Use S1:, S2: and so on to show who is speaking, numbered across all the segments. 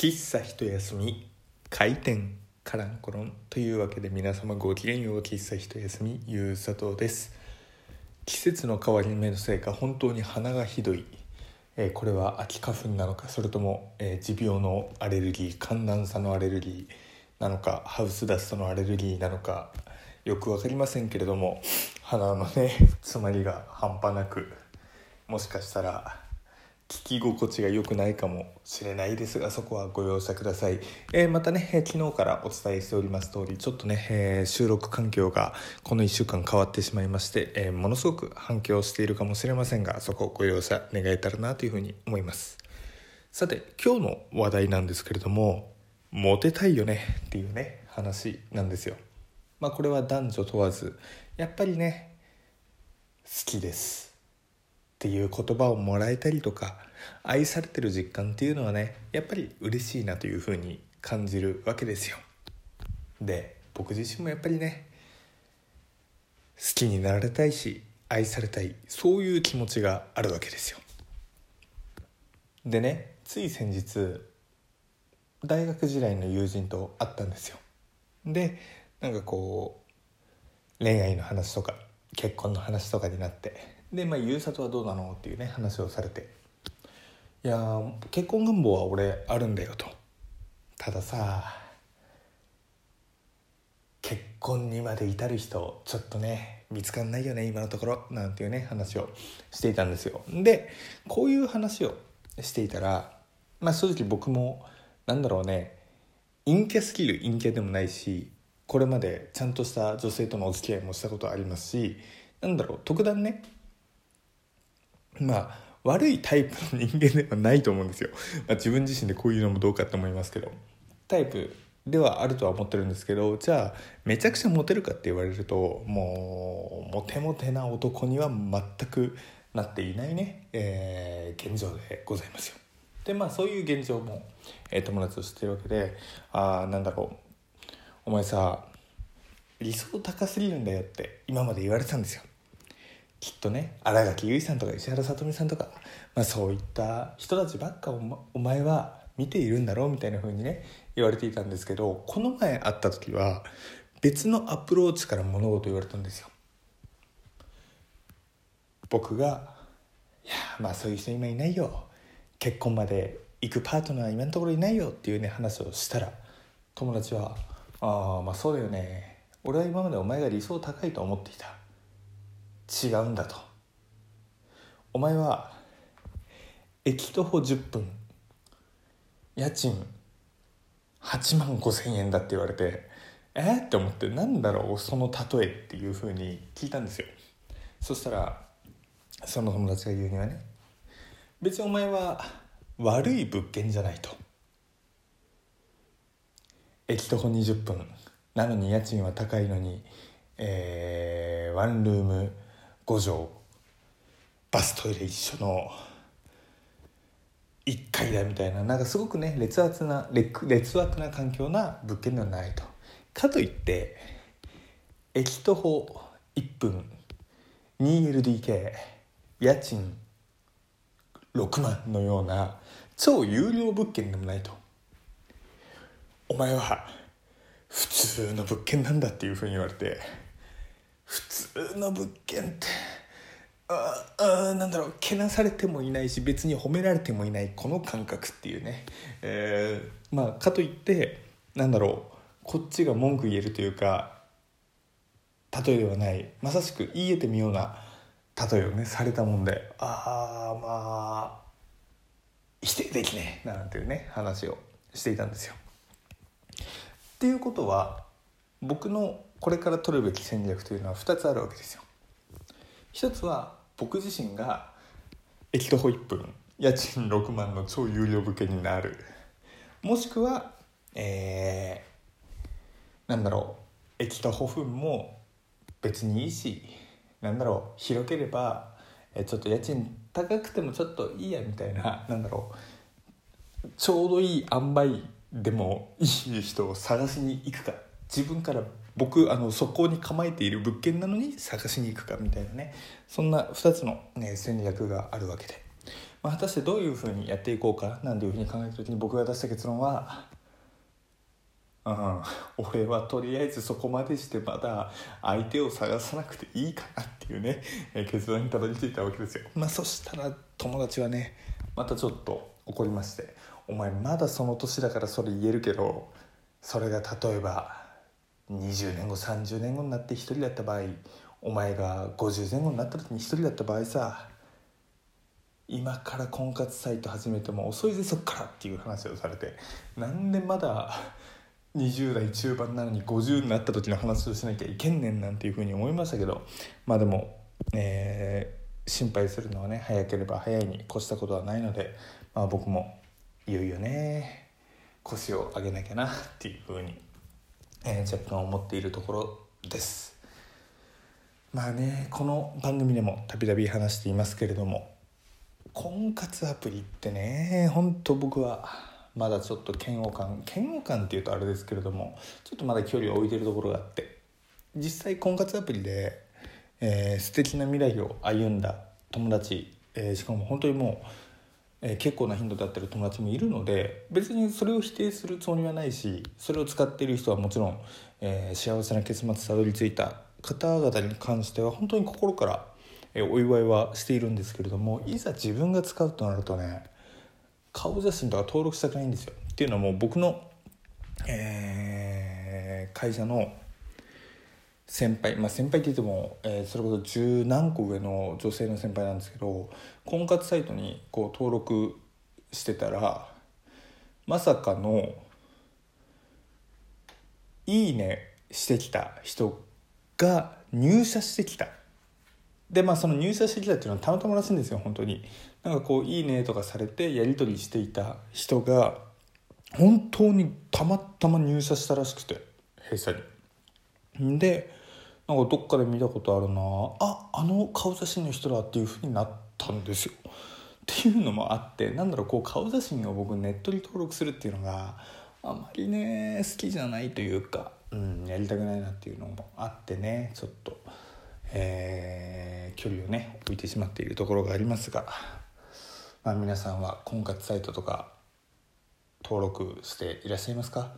S1: 喫茶一休み開店カランコロンというわけで皆様ごきげんよう喫茶一休みゆうさとです。季節の変わり目のせいか本当に鼻がひどい、えーこれは秋花粉なのかそれとも、えー持病のアレルギー寒暖差のアレルギーなのかハウスダストのアレルギーなのかよく分かりませんけれども鼻のね詰まりが半端なくもしかしたら聞き心地が良くないかもしれないですがそこはご容赦ください、えーまたね、えー昨日からお伝えしております通りちょっとね、えー収録環境がこの1週間変わってしまいまして、えものすごく反響しているかもしれませんがそこをご容赦願えたらなというふうに思います。さて今日の話題なんですけれどもモテたいよねっていうね話なんですよ。まあこれは男女問わずやっぱりね好きです。っていう言葉をもらえたりとか愛されてる実感っていうのはねやっぱり嬉しいなというふうに感じるわけですよ。で僕自身もやっぱりね好きになられたいし愛されたいそういう気持ちがあるわけですよ。でねつい先日大学時代の友人と会ったんですよ。でなんかこう恋愛の話とか結婚の話とかになってでまあ優里はどうなのっていうね話をされて「いや結婚願望は俺あるんだよ」と。たださ結婚にまで至る人ちょっとね見つかんないよね今のところ。なんていうね話をしていたんですよ。でこういう話をしていたらまあ正直僕もなんだろうね陰キャスキル陰キャでもないしこれまでちゃんとした女性とのお付き合いもしたことありますしなんだろう特段ねまあ悪いタイプの人間ではないと思うんですよ、まあ、自分自身でこういうのもどうかと思いますけど。タイプではあるとは思ってるんですけどじゃあめちゃくちゃモテるかって言われるともうモテモテな男には全くなっていないね、えー現状でございますよ。でまあそういう現状も、えー友達と知ってるわけでああなんだろう。お前さ理想高すぎるんだよって今まで言われてたんですよ。きっとね新垣結衣さんとか石原さとみさんとか、まあ、そういった人たちばっかお,、まお前は見ているんだろうみたいな風にね言われていたんですけどこの前会った時は別のアプローチから物事言われたんですよ。僕が「いやまあそういう人今いないよ。結婚まで行くパートナー今のところいないよ」っていうね話をしたら友達は「ああまあそうだよね。俺は今までお前が理想高いと思っていた。違うんだと。お前は駅徒歩10分家賃8万5千円だって言われてえー、って思ってなんだろうその例えっていうふうに聞いたんですよ。そしたらその友達が言うにはね別にお前は悪い物件じゃないと。駅徒歩20分なのに家賃は高いのに、えーワンルーム5畳バストイレ一緒の。1階だみたいな。なんかすごくね劣悪な劣劣悪な環境な物件ではないと。かといって駅徒歩1分。2LDK 家賃6万のような。超有料物件でもないと。お前は普通の物件なんだっていうふうに言われて。普通の物件ってああなんだろうけなされてもいないし別に褒められてもいないこの感覚っていうね、えーまあかといってなんだろうこっちが文句言えるというか例えではないまさしく言えてみような例えをねされたもんでああまあ否定できねえなんていうね話をしていたんですよ。っていうことは僕のこれから取るべき戦略というのは2つあるわけですよ。一つは僕自身が駅徒歩1分家賃6万の超有料物件になるもしくはえー、なんだろう駅徒歩分も別にいいしなんだろう広ければえちょっと家賃高くてもちょっといいやみたいななんだろうちょうどいい塩梅でもいい人を探しに行くか自分から僕あのそこに構えている物件なのに探しに行くかみたいなねそんな2つの、ね、戦略があるわけでまあ、果たしてどういうふうにやっていこうかなんていうふうに考えた時に僕が出した結論はうん、俺はとりあえずそこまでしてまだ相手を探さなくていいかなっていうね、え結論にたどり着いたわけですよ。まあ、そしたら友達はねまたちょっと怒りまして「お前まだその年だからそれ言えるけどそれが例えば20年後30年後になって1人だった場合お前が50前後になった時に1人だった場合さ今から婚活サイト始めても遅いぜそっからっていう話をされてなんでまだ20代中盤なのに50になった時の話をしなきゃいけんねんなんていうふうに思いましたけどまあでも、えー、心配するのはね早ければ早いに越したことはないので、まあ、僕もいよいよね腰を上げなきゃなっていうふうに、えー、若干思っているところです。まあねこの番組でもたびたび話していますけれども婚活アプリってねほんと僕はまだちょっと嫌悪感嫌悪感っていうとあれですけれどもちょっとまだ距離を置いてるところがあって実際婚活アプリで、えー、素敵な未来を歩んだ友達、えー、しかも本当にもう、え、結構な頻度で会ってる友達もいるので別にそれを否定するつもりはないしそれを使っている人はもちろん、えー、幸せな結末たどり着いた方々に関しては本当に心からえお祝いはしているんですけれどもいざ自分が使うとなるとね顔写真とか登録したくないんですよ。っていうのはもう僕の、えー、会社の先輩、まあ、先輩って言っても、えー、それこそ十何個上の女性の先輩なんですけど婚活サイトにこう登録してたらまさかの「いいね」してきた人が入社してきたでまあその入社してきたっていうのはたまたまらしいんですよ本当になんかこう「いいね」とかされてやり取りしていた人が本当にたまたま入社したらしくて弊社に。でなんかどっかで見たことあるなああの顔写真の人だっていうふうになったんですよ。っていうのもあってなんだろうこう顔写真を僕ネットに登録するっていうのがあまりね好きじゃないというか、うん、やりたくないなっていうのもあってねちょっと。えー、距離をね置いてしまっているところがありますが、まあ、皆さんは婚活サイトとか登録していらっしゃいますか？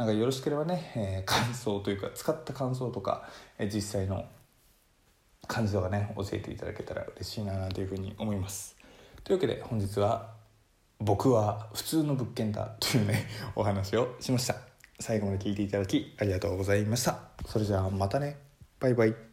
S1: なんかよろしければね、えー、感想というか使った感想とか、えー、実際の感じとかね教えていただけたら嬉しいなというふうに思います。というわけで本日は僕は普通の物件だというねお話をしました。最後まで聞いていただきありがとうございました。それじゃあまたね。バイバイ。